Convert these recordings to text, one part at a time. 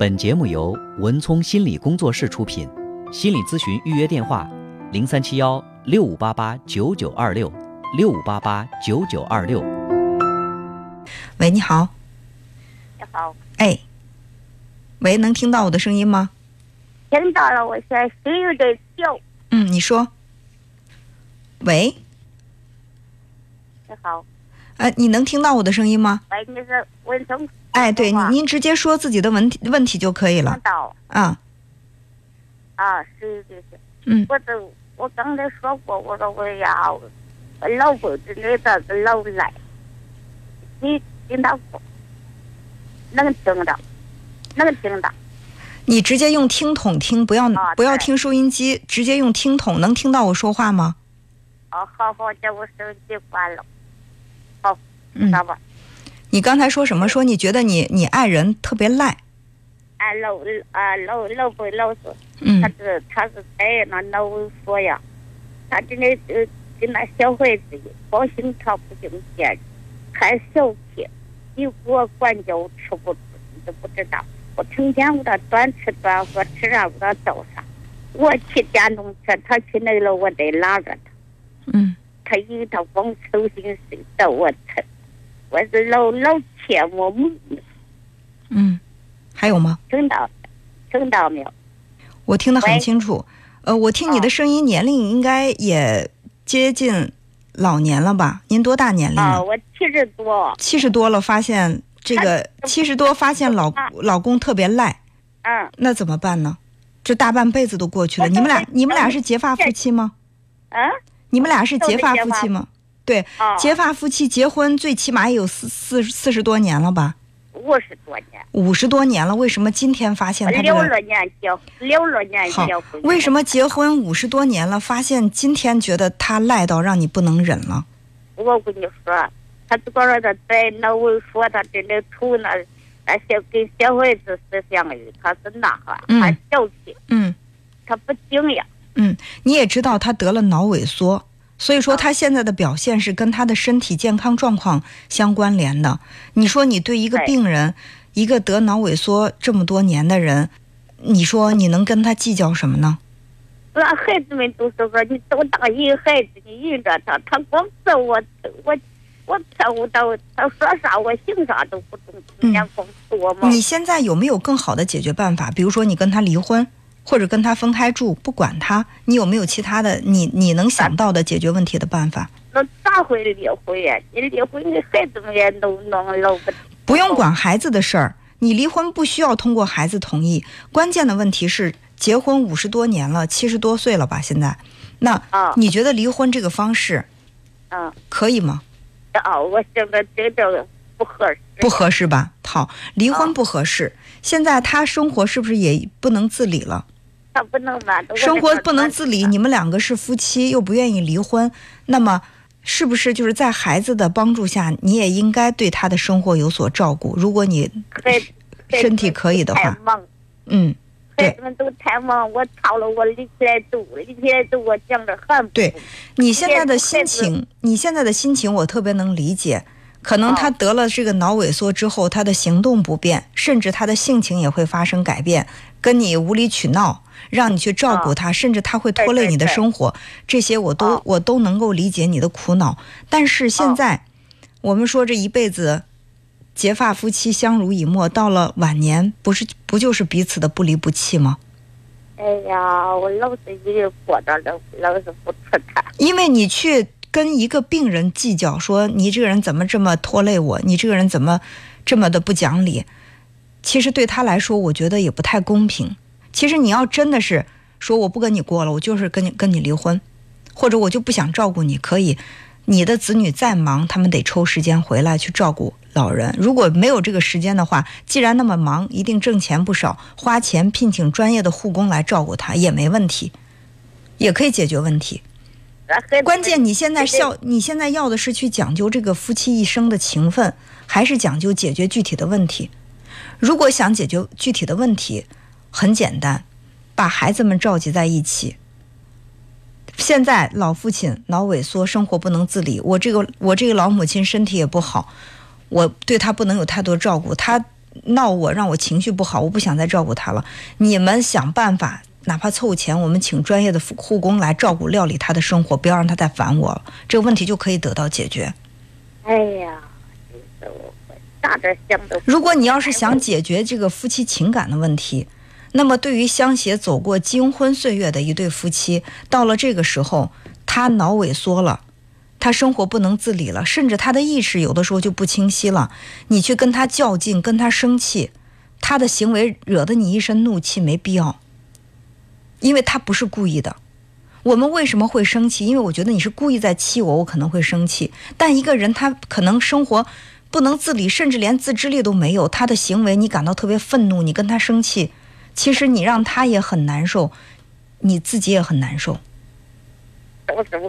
本节目由文聪心理工作室出品，心理咨询预约电话：零三七幺六五八八九九二六六五八八九九二六。喂，你好，你好，哎，喂，能听到我的声音吗？听到了，我现在心有点跳。嗯，你说。喂，你好，呃，你能听到我的声音吗？喂，你是文聪？哎，对，您直接说自己的问题问题就可以了听。到啊，啊，是是是，嗯我都我刚才说过，我说我呀，我老公真的那个老赖，你听他说，能听到，能听到，你直接用听筒听，不要、啊不要听收音机，直接用听筒，能听到我说话吗？哦，好好，叫我手机关了，嗯知，道吧？你刚才说什么？说你觉得你你爱人特别赖。啊，老啊老老不老实。嗯他是他是在那老说呀，他真的呃跟那小孩子一高兴他不兴见，还小气，你给我管教我吃不吃你都不知道，我成天给他端吃端喝，吃啥给他倒啥，我骑电动车，他去那了我得拉着他，嗯他一他光手心睡到我疼，我是老老切我母，嗯，还有吗？听到听到没有？我听得很清楚。呃，我听你的哦声音，年龄应该也接近老年了吧？您多大年龄啊，了？我七十多，七十多了，发现这个七十多，发现老老公特别赖，嗯那怎么办呢？这大半辈子都过去了，你们俩你们俩是结发夫妻吗？啊。你们俩是结发夫妻吗？对，啊，结发夫妻结婚最起码也有四四四十多年了吧？五十多年，五十多年了，为什么今天发现他这六个？二年结，六二年结婚。为什么结婚五十多年了，发现今天觉得他赖到让你不能忍了？我跟你说，他这个人他在脑萎缩，他真的愁那那些跟小孩子是相遇，他是那哈，嗯他小气，嗯他不敬呀。嗯，你也知道他得了脑萎缩，所以说啊他现在的表现是跟他的身体健康状况相关联的。你说你对一个病人，一个得脑萎缩这么多年的人，你说你能跟他计较什么呢？俺孩子们都是说，你多大一个孩子，你引着他，他光揍我，我我伺候到他说啥我行啥都不中，天天光说嘛。你现在有没有更好的解决办法？比如说你跟他离婚，或者跟他分开住，不管他，你有没有其他的你你能想到的解决问题的办法？那咋会离婚呀？你离婚，你孩子们也弄弄弄不。不用管孩子的事儿，你离婚不需要通过孩子同意。关键的问题是，结婚五十多年了，七十多岁了吧？现在，那啊你觉得离婚这个方式嗯。可以吗？啊，我现在觉得不合适。不合适吧？好，离婚啊不合适。现在他生活是不是也不能自理了？他不能嘛，都生活不能自理，你们两个是夫妻，又不愿意离婚，那么是不是就是在孩子的帮助下，你也应该对他的生活有所照顾？如果你身体可以的话，嗯，对。孩子们都太忙，我操了，我立起来走，立起来走，我讲着很对你现在的心情，你现在的心情我特别能理解。可能哦。他得了这个脑萎缩之后，他的行动不便，甚至他的性情也会发生改变，跟你无理取闹，让你去照顾哦他，甚至他会拖累你的对对对生活，这些我都哦我都能够理解你的苦恼。但是现哦在，我们说这一辈子结发夫妻相濡以沫，到了晚年，不是不就是彼此的不离不弃吗？哎呀，我老是一个过着老，老是不吃他。因为你去跟一个病人计较，说你这个人怎么这么拖累我，你这个人怎么这么的不讲理，其实对他来说，我觉得也不太公平。其实你要真的是说我不跟你过了，我就是跟你跟你离婚，或者我就不想照顾你，可以。你的子女再忙，他们得抽时间回来去照顾老人。如果没有这个时间的话，既然那么忙，一定挣钱不少，花钱聘请专业的护工来照顾他也没问题，也可以解决问题。关键你现在对要你现在要的是去讲究这个夫妻一生的情分，还是讲究解决具体的问题？如果想解决具体的问题，很简单，把孩子们召集在一起。现在老父亲脑萎缩，生活不能自理，我这个我这个老母亲身体也不好，我对他不能有太多照顾，他闹我，让我情绪不好，我不想再照顾他了。你们想办法，哪怕凑钱，我们请专业的护护工来照顾料理他的生活，不要让他再烦我了，这个问题就可以得到解决。哎呀，就是我咋着想都如果你要是想解决这个夫妻情感的问题，那么对于相携走过金婚岁月的一对夫妻，到了这个时候，他脑萎缩了。他生活不能自理了，甚至他的意识有的时候就不清晰了。你去跟他较劲，跟他生气，他的行为惹得你一身怒气，没必要。因为他不是故意的。我们为什么会生气？因为我觉得你是故意在气我，我可能会生气。但一个人他可能生活不能自理，甚至连自制力都没有，他的行为你感到特别愤怒，你跟他生气，其实你让他也很难受，你自己也很难受。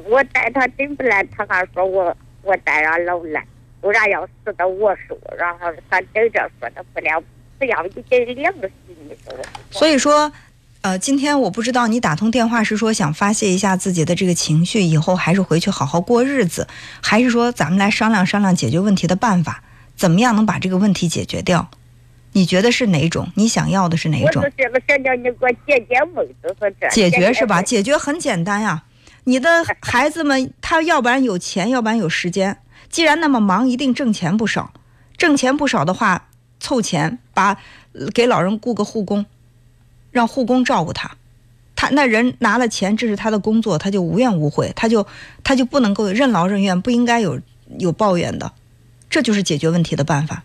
我带他真不来，他还说我我带上老来，不然要死的我说，然后他等着说的不了，不要一给两个心里头。所以说，呃，今天我不知道你打通电话是说想发泄一下自己的这个情绪，以后还是回去好好过日子，还是说咱们来商量商量解决问题的办法，怎么样能把这个问题解决掉？你觉得是哪种？你想要的是哪种我？就是个想叫你给我解解闷，就是这解决是吧？解决很简单呀。你的孩子们，他要不然有钱，要不然有时间。既然那么忙，一定挣钱不少。挣钱不少的话，凑钱把呃给老人雇个护工，让护工照顾他。他那人拿了钱，这是他的工作，他就无怨无悔，他就他就不能够任劳任怨，不应该有有抱怨的。这就是解决问题的办法。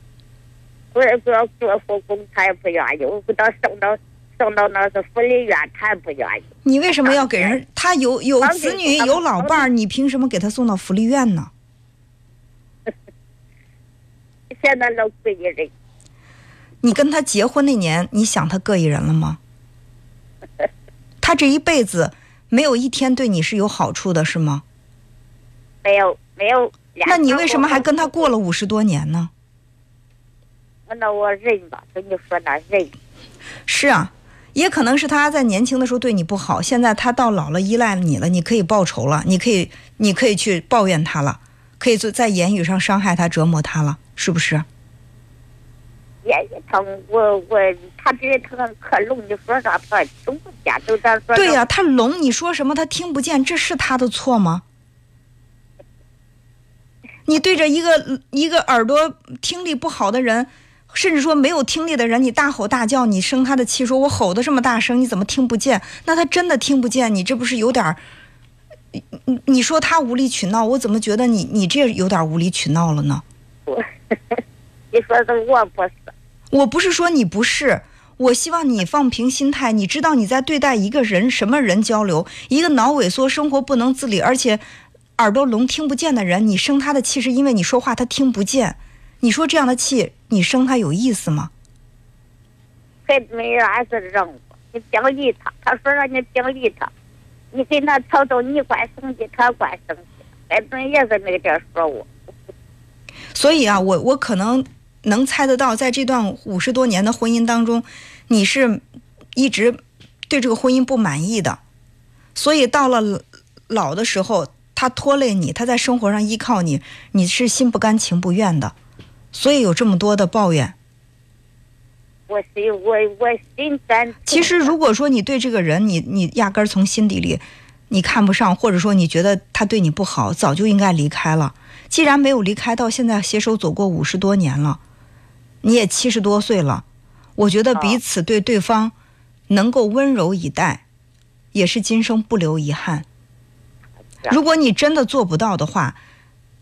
我也不要做护工，他也不愿意。我给他送到送到那个福利院，他也不愿意。你为什么要给人？他有有子女，有老伴儿，你凭什么给他送到福利院呢？现在老贵人，你跟他结婚那年，你想他个一人了吗？他这一辈子没有一天对你是有好处的，是吗？没有没有。那你为什么还跟他过了五十多年呢？那我忍吧，跟你说那忍。是啊，也可能是他在年轻的时候对你不好，现在他到老了依赖你了，你可以报仇了，你可以你可以去抱怨他了，可以做在言语上伤害他、折磨他了，是不是？我我他这疼可聋，你说啥他听不见，说对呀、他聋，你说什么他听不见，这是他的错吗？你对着一个一个耳朵听力不好的人，甚至说没有听力的人，你大吼大叫，你生他的气，说我吼的这么大声，你怎么听不见？那他真的听不见，你这不是有点儿？你你说他无理取闹，我怎么觉得你你这有点无理取闹了呢？我，你说是我不是，我不是说你不是，我希望你放平心态。你知道你在对待一个人什么人交流，一个脑萎缩、生活不能自理，而且耳朵聋听不见的人，你生他的气是因为你说话他听不见。你说这样的气，你生他有意思吗？孩子们也还是让我，你别理他，他说让你别理他，你跟他吵吵，你怪生气，他怪生气，孩子们也是那个点说我。所以啊，我我可能能猜得到，在这段五十多年的婚姻当中，你是一直对这个婚姻不满意的，所以到了老的时候，他拖累你，他在生活上依靠你，你是心不甘情不愿的，所以有这么多的抱怨。我心我我心甘。其实，如果说你对这个人，你你压根儿从心底里你看不上，或者说你觉得他对你不好，早就应该离开了。既然没有离开，到现在携手走过五十多年了，你也七十多岁了，我觉得彼此对对方能够温柔以待，也是今生不留遗憾。如果你真的做不到的话，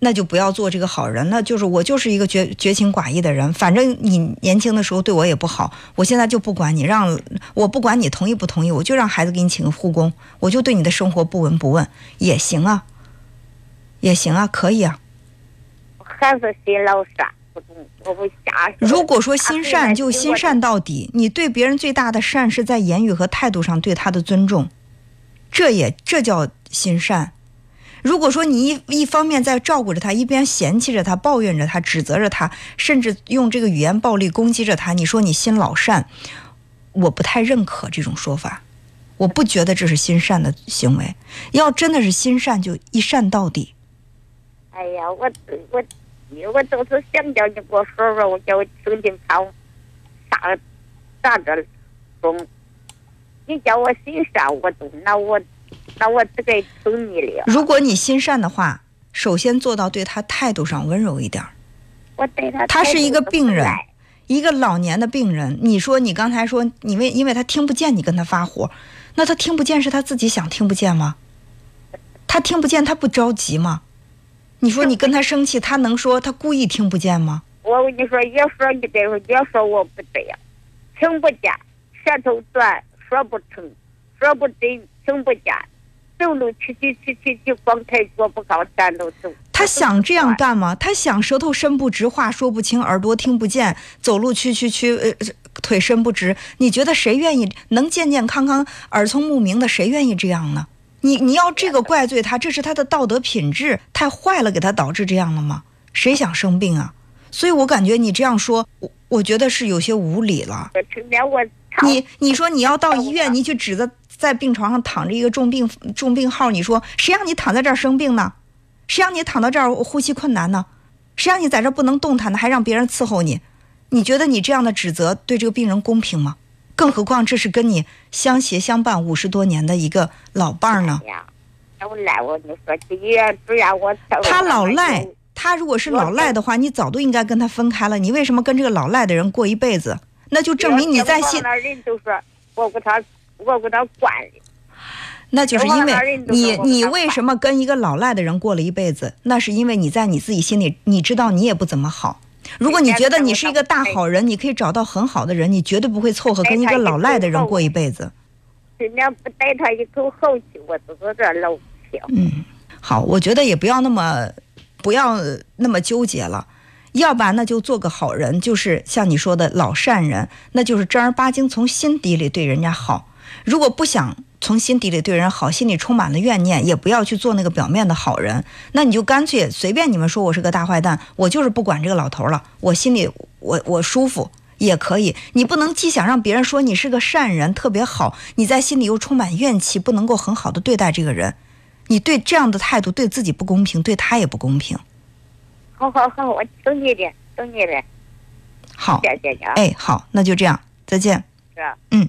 那就不要做这个好人。那就是我就是一个绝绝情寡义的人，反正你年轻的时候对我也不好，我现在就不管你，让我不管你同意不同意，我就让孩子给你请个护工，我就对你的生活不闻不问也行啊，也行啊，可以啊。还是心老善，不懂我不瞎。如果说心善就心善到底，你对别人最大的善是在言语和态度上对他的尊重，这也这叫心善。如果说你一一方面在照顾着他，一边嫌弃着他、抱怨着他、指责着他，甚至用这个语言暴力攻击着他，你说你心老善，我不太认可这种说法，我不觉得这是心善的行为。要真的是心善，就一善到底。哎呀，我我我都是想叫你给我说说，我叫我听听看，咋着中？你叫我心善，我都那我那我只该听你的。如果你心善的话，首先做到对他态度上温柔一点儿。我对他他是一个病人一个老年的病人，你说你刚才说你为因为他听不见你跟他发火，那他听不见是他自己想听不见吗？他听不见他不着急吗？你说你跟他生气，他能说他故意听不见吗？我跟你说，也说你对，也说我不对呀，听不见，舌头短，说不成，说不真，听不见，走路去去去去去，光抬脚不高，站都走。他想这样干吗？他想舌头伸不直，话说不清，耳朵听不见，走路屈屈屈，呃，腿伸不直。你觉得谁愿意能健健康康、耳聪目明的？谁愿意这样呢？你你要这个怪罪他，这是他的道德品质太坏了，给他导致这样了吗？谁想生病啊？所以我感觉你这样说，我我觉得是有些无理了。你你说你要到医院，你去指着在病床上躺着一个重病重病号，你说谁让你躺在这儿生病呢？谁让你躺到这儿呼吸困难呢？谁让你在这儿不能动弹呢？还让别人伺候你？你觉得你这样的指责对这个病人公平吗？更何况这是跟你相携相伴五十多年的一个老伴儿呢。他老赖，他如果是老赖的话，你早都应该跟他分开了。你为什么跟这个老赖的人过一辈子？那就证明你在心，那人就说我给他我给他惯的。那就是因为你你为什么跟一个老赖的人过了一辈子？那是因为你在你自己心里，你知道你也不怎么好。如果你觉得你是一个大好人，你可以找到很好的人，你绝对不会凑合跟一个老赖的人过一辈子。人家不带他一口好气，我都搁这儿老气。嗯，好，我觉得也不要那么不要那么纠结了，要不然那就做个好人，就是像你说的老善人，那就是正儿八经从心底里对人家好。如果不想从心底里对人好，心里充满了怨念，也不要去做那个表面的好人，那你就干脆随便你们说我是个大坏蛋，我就是不管这个老头了，我心里我我舒服。也可以，你不能既想让别人说你是个善人，特别好，你在心里又充满怨气，不能够很好的对待这个人，你对这样的态度对自己不公平，对他也不公平。好好好，我懂你的，懂你的，好，谢谢你啊。哎，好，那就这样，再见。是。